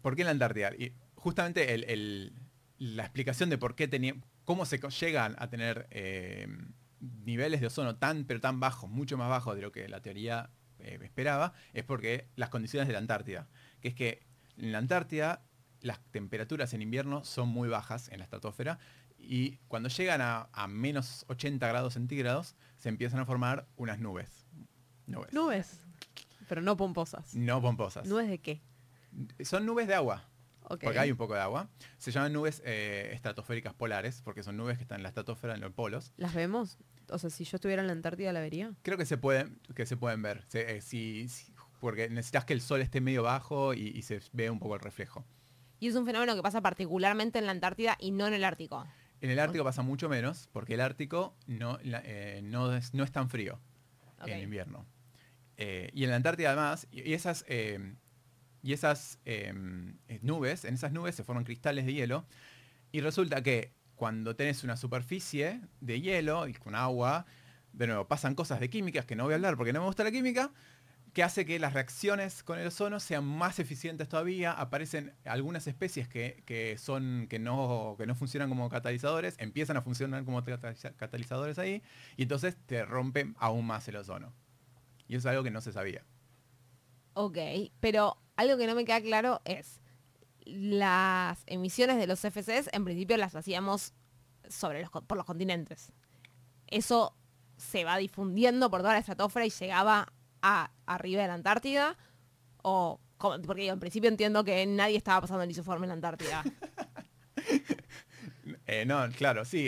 ¿Por qué en la Antártida? Y justamente el- el- la explicación de por qué tenía, cómo se llegan a tener eh, niveles de ozono tan, pero tan bajos, mucho más bajos de lo que la teoría eh, esperaba, es porque las condiciones de la Antártida. Que es que en la Antártida las temperaturas en invierno son muy bajas en la estratosfera y cuando llegan a, a menos 80 grados centígrados se empiezan a formar unas nubes. Nubes. Nubes. Pero no pomposas. No pomposas. ¿Nubes de qué? Son nubes de agua. Ok. Porque hay un poco de agua. Se llaman nubes eh, estratosféricas polares, porque son nubes que están en la estratosfera, en los polos. ¿Las vemos? O sea, si yo estuviera en la Antártida, ¿la vería? Creo que se pueden, que se pueden ver. Se- eh, si- si- porque necesitas que el sol esté medio bajo y, y se ve un poco el reflejo. Y es un fenómeno que pasa particularmente en la Antártida y no en el Ártico. En el Ártico pasa mucho menos, porque el Ártico no, la- eh, no, es, no es tan frío en invierno. Eh, y en la Antártida además, y y esas, eh, y esas eh, eh, nubes, en esas nubes se forman cristales de hielo, y resulta que cuando tenés una superficie de hielo y con agua, de nuevo, pasan cosas de químicas que no voy a hablar porque no me gusta la química, que hace que las reacciones con el ozono sean más eficientes todavía. Aparecen algunas especies que, que son, que, no, que no funcionan como catalizadores, empiezan a funcionar como cataliza- catalizadores ahí, y entonces te rompen aún más el ozono. Y eso es algo que no se sabía. Ok, pero algo que no me queda claro es, las emisiones de los FCs en principio las hacíamos sobre los, por los continentes. Eso se va difundiendo por toda la estratosfera y llegaba a arriba de la Antártida. O, porque yo en principio entiendo que nadie estaba pasando el isoforme en la Antártida. Eh, no, claro, sí,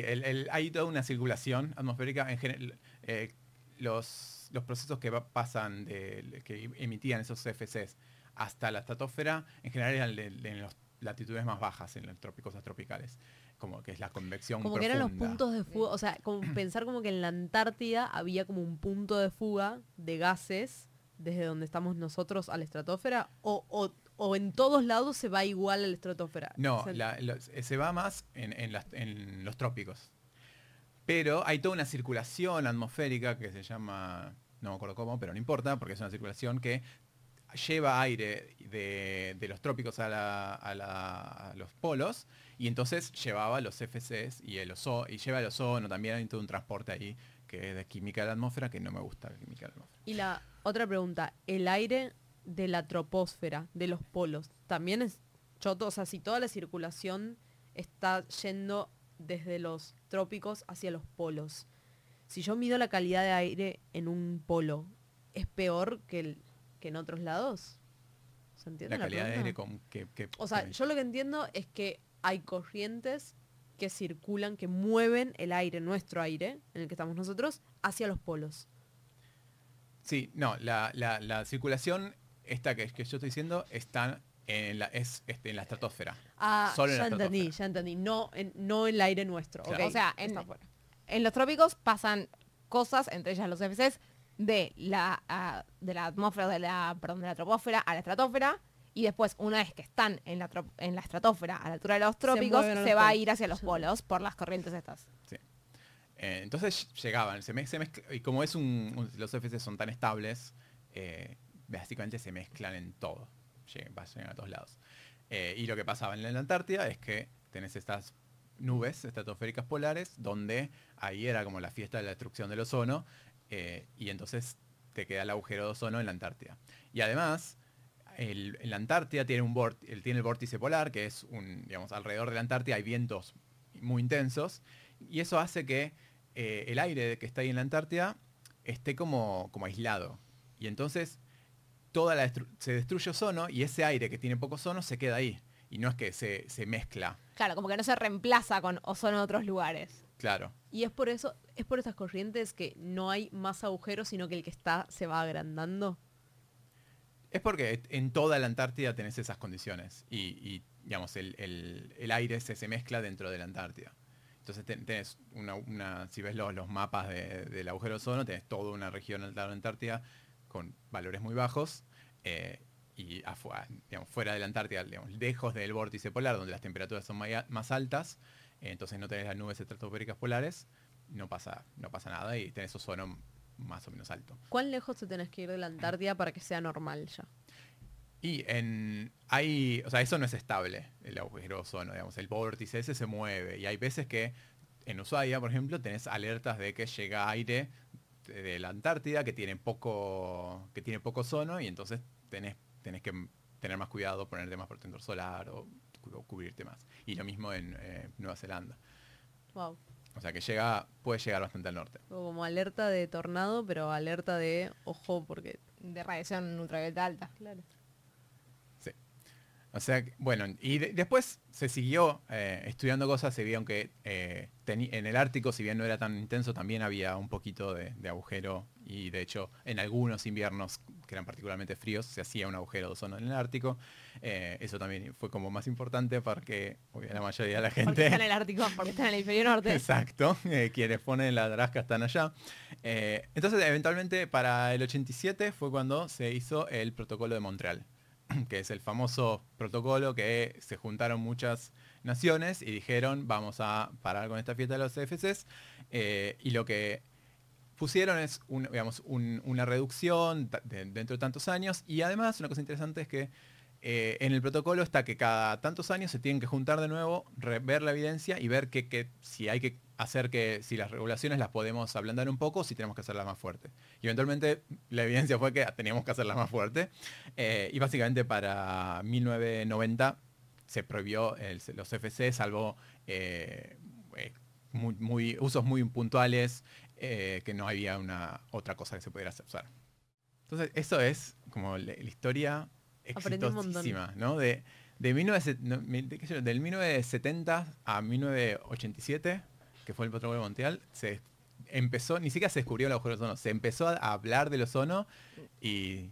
hay toda una circulación atmosférica en general. eh, los, los procesos que pasan, que emitían esos FCs hasta la estratosfera, en general eran de- de- en las latitudes más bajas, en los trópicos a tropicales. como que es la convección Como que eran los puntos de fuga, o sea, como pensar como que en la Antártida había como un punto de fuga de gases desde donde estamos nosotros a la estratosfera, o, o- o en todos lados se va igual a la estratosfera. No, O sea, la- lo- se va más en, en las- en los trópicos. Pero hay toda una circulación atmosférica que se llama, no me acuerdo cómo, pero no importa, porque es una circulación que lleva aire de, de los trópicos a, la- a los polos y entonces llevaba los FCs y el y lleva el ozono, también hay todo un transporte ahí que es de química de la atmósfera, que no me gusta la química de la atmósfera. Y la otra pregunta, el aire de la troposfera, de los polos, también es choto, o sea, si toda la circulación está yendo desde los trópicos hacia los polos. Si yo mido la calidad de aire en un polo, ¿es peor que, el- que en otros lados? ¿Se entiende La calidad de aire con que... que- O sea, que- yo lo que entiendo es que hay corrientes que circulan, que mueven el aire, nuestro aire, en el que estamos nosotros, hacia los polos. Sí, no, la, la- la circulación, esta que, que yo estoy diciendo, está en la, es este, en la estratosfera. Ah, Solo en ya la entendí, estratosfera. ya entendí. No, en, no el aire nuestro. Claro. O sea, en- está fuera. En los trópicos pasan cosas, entre ellas los FCs, de la, ah, de la atmósfera, de la, perdón, de la troposfera a la estratosfera. Y después, una vez que están en la, en la estratosfera, a la altura de los trópicos, se, los va a ir hacia los polos por las corrientes estas. Sí. Eh, entonces llegaban, se, mezcla- y como es un, un- los FC son tan estables, eh, básicamente se mezclan en todo. Llegan, llegan a todos lados. Eh, y lo que pasaba en la Antártida es que tenés estas nubes estratosféricas polares, donde ahí era como la fiesta de la destrucción del ozono, eh, y entonces te queda el agujero de ozono en la Antártida. Y además, el, en la Antártida tiene, un él tiene el vórtice polar, que es un, digamos, alrededor de la Antártida hay vientos muy intensos, y eso hace que eh, el aire que está ahí en la Antártida esté como, como aislado. Y entonces toda la se destruye ozono y ese aire que tiene poco ozono se queda ahí. Y no es que se, se mezcla, Claro, como que no se reemplaza con ozono en otros lugares. Claro. Y es por eso, es por estas corrientes que no hay más agujeros, sino que el que está se va agrandando. Es porque en toda la Antártida tenés esas condiciones y, y, digamos, el, el- el aire se, se mezcla dentro de la Antártida. Entonces ten- tenés una, una- si ves los, los mapas de- del agujero de ozono, tenés toda una región de la Antártida con valores muy bajos eh, y afuera, digamos, fuera de la Antártida, digamos, lejos del vórtice polar, donde las temperaturas son más altas, entonces no tenés las nubes estratosféricas polares, no pasa, no pasa nada y tenés ozono más o menos alto. ¿Cuán lejos te tenés que ir de la Antártida para que sea normal ya? Y en hay, o sea, eso no es estable, el agujero de ozono, digamos, el vórtice ese se mueve y hay veces que en Ushuaia, por ejemplo, tenés alertas de que llega aire de la Antártida que tiene poco que tiene poco ozono y entonces tenés tenés que tener más cuidado, ponerte más protector solar o cubrirte más. Y lo mismo en eh, Nueva Zelanda. Wow. O sea que llega puede llegar bastante al norte. Como alerta de tornado, pero alerta de ojo porque... De radiación ultravioleta alta. Claro. O sea, bueno, y de- después se siguió eh, estudiando cosas, se vieron que eh, en el Ártico, si bien no era tan intenso, también había un poquito de, de agujero y de hecho en algunos inviernos que eran particularmente fríos se hacía un agujero de ozono en el Ártico. Eh, eso también fue como más importante porque obvio, la mayoría de la Porque gente... está en el Ártico, porque está en el hemisferio norte. Exacto, quienes ponen la drasca están allá. Entonces, eventualmente, para el 87 fue cuando se hizo el protocolo de Montreal, que es el famoso protocolo que se juntaron muchas naciones y dijeron, vamos a parar con esta fiesta de los CFCs. eh, y lo que pusieron es una reducción dentro de tantos años. Y además, una cosa interesante es que eh, en el protocolo está que cada tantos años se tienen que juntar de nuevo, ver la evidencia y ver que, que si hay que hacer que, si las regulaciones las podemos ablandar un poco si tenemos que hacerlas más fuertes. Y eventualmente la evidencia fue que teníamos que hacerlas más fuertes. Eh, y básicamente para 1990 se prohibió los FC, salvo eh, usos muy puntuales, que no había una otra cosa que se pudiera usar. Entonces, eso es como la, historia. Exitosísima, ¿no? De, de 19, no, del 1970 a 1987, que fue el protocolo de Montreal, se empezó, ni siquiera se descubrió el agujero de ozono, se empezó a hablar del ozono y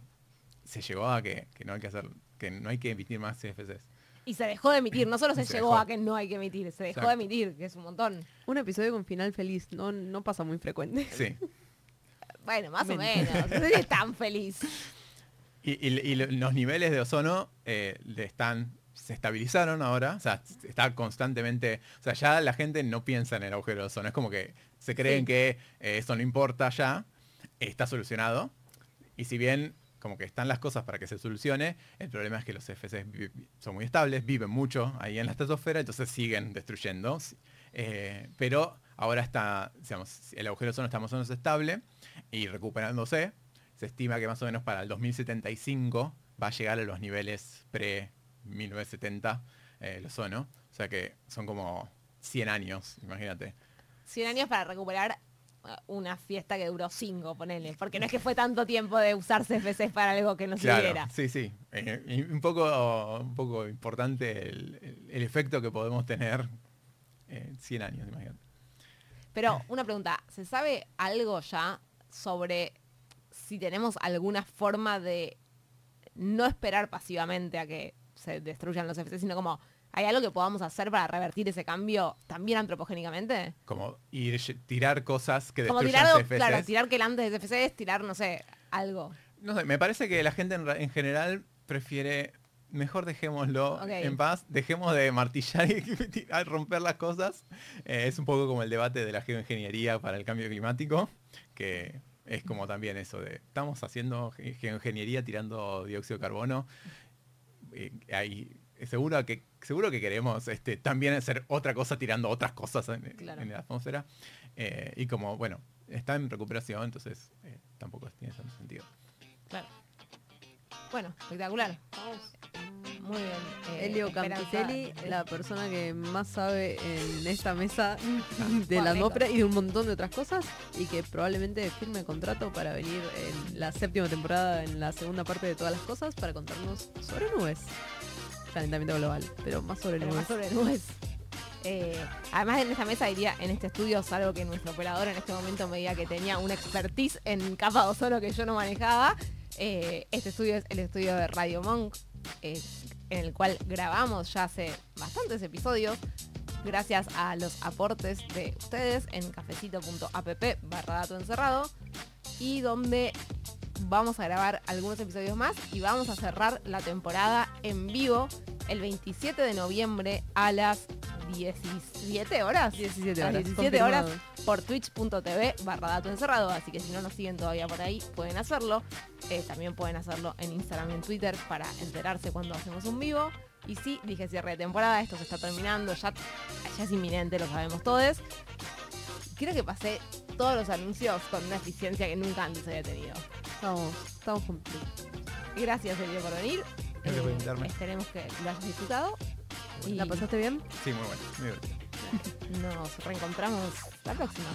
se llegó a que, que no hay que hacer, que no hay que emitir más CFCs. Y se dejó de emitir, no solo se, Se llegó dejó. a que no hay que emitir, se dejó Exacto. de emitir, que es un montón. Un episodio con final feliz no, no pasa muy frecuente. Sí. Bueno, más o Men. menos, no sé si es tan feliz. Y, y- y los niveles de ozono eh, están se estabilizaron ahora, o sea, está constantemente, o sea, ya la gente no piensa en el agujero de ozono, es como que se creen Sí. que eh, eso no importa ya, está solucionado, y si bien como que están las cosas para que se solucione, el problema es que los CFCs son muy estables, viven mucho ahí en la estratosfera, entonces siguen destruyendo, eh, pero ahora está, digamos, el agujero de ozono está más o menos estable y recuperándose, se estima que más o menos para el 2075 va a llegar a los niveles pre-1970 eh, el ozono. O sea que son como 100 años, imagínate. 100 años para recuperar uh, una fiesta que duró 5, ponele. Porque no es que fue tanto tiempo de usar CFCs para algo que no Claro, sí, sí. Eh, un, poco, un poco importante el, efecto que podemos tener en 100 años, imagínate. Pero una pregunta, ¿se sabe algo ya sobre si tenemos alguna forma de no esperar pasivamente a que se destruyan los CFC, sino como hay algo que podamos hacer para revertir ese cambio también antropogénicamente? Como ir, tirar cosas que Como destruyan tirar, CFCs. claro, tirar que antes de CFCs, tirar, no sé, algo. No sé, me parece que la gente en, ra- en general prefiere, mejor dejémoslo en paz, dejemos de martillar y tirar, romper las cosas. Eh, es un poco como el debate de la geoingeniería para el cambio climático, que es como también eso de, estamos haciendo ge- geoingeniería tirando dióxido de carbono. Eh, hay- seguro que seguro que queremos este, también hacer otra cosa tirando otras cosas en, Claro. en la atmósfera. Eh, y como, bueno, está en recuperación, entonces eh, tampoco tiene tanto sentido. Claro. Bueno, espectacular. Muy bien. eh, Elio eh, la persona que más sabe en esta mesa de la atmósfera y de un montón de otras cosas y que probablemente firme contrato para venir en la séptima temporada, en la segunda parte de todas las cosas, para contarnos sobre nubes. Calentamiento global, pero más sobre pero nubes. más sobre nubes. Eh, además en esta mesa diría, en este estudio, salvo que nuestro operador en este momento me diga que tenía una expertise en capa de ozono que yo no manejaba, eh, este estudio es el estudio de Radio Monk, en el cual grabamos ya hace bastantes episodios, gracias a los aportes de ustedes en cafecito.app barra dato encerrado, y donde vamos a grabar algunos episodios más y vamos a cerrar la temporada en vivo el 27 de noviembre a las 17 horas. 17 A las horas. 17 horas por twitch.tv barra dato encerrado. Así que si no nos siguen todavía por ahí, pueden hacerlo. Eh, también pueden hacerlo en Instagram y en Twitter para enterarse cuando hacemos un vivo. Y sí, dije cierre de temporada, esto se está terminando, ya, ya es inminente, lo sabemos todos. Creo que pasé todos los anuncios con una eficiencia que nunca antes había tenido. Estamos, estamos cumplidos. Gracias, Elio, por venir. Eh, Gracias por invitarme. Esperemos que lo hayas disfrutado. Y ¿La pasaste bien? Sí, muy bueno, muy divertido. nos reencontramos la próxima.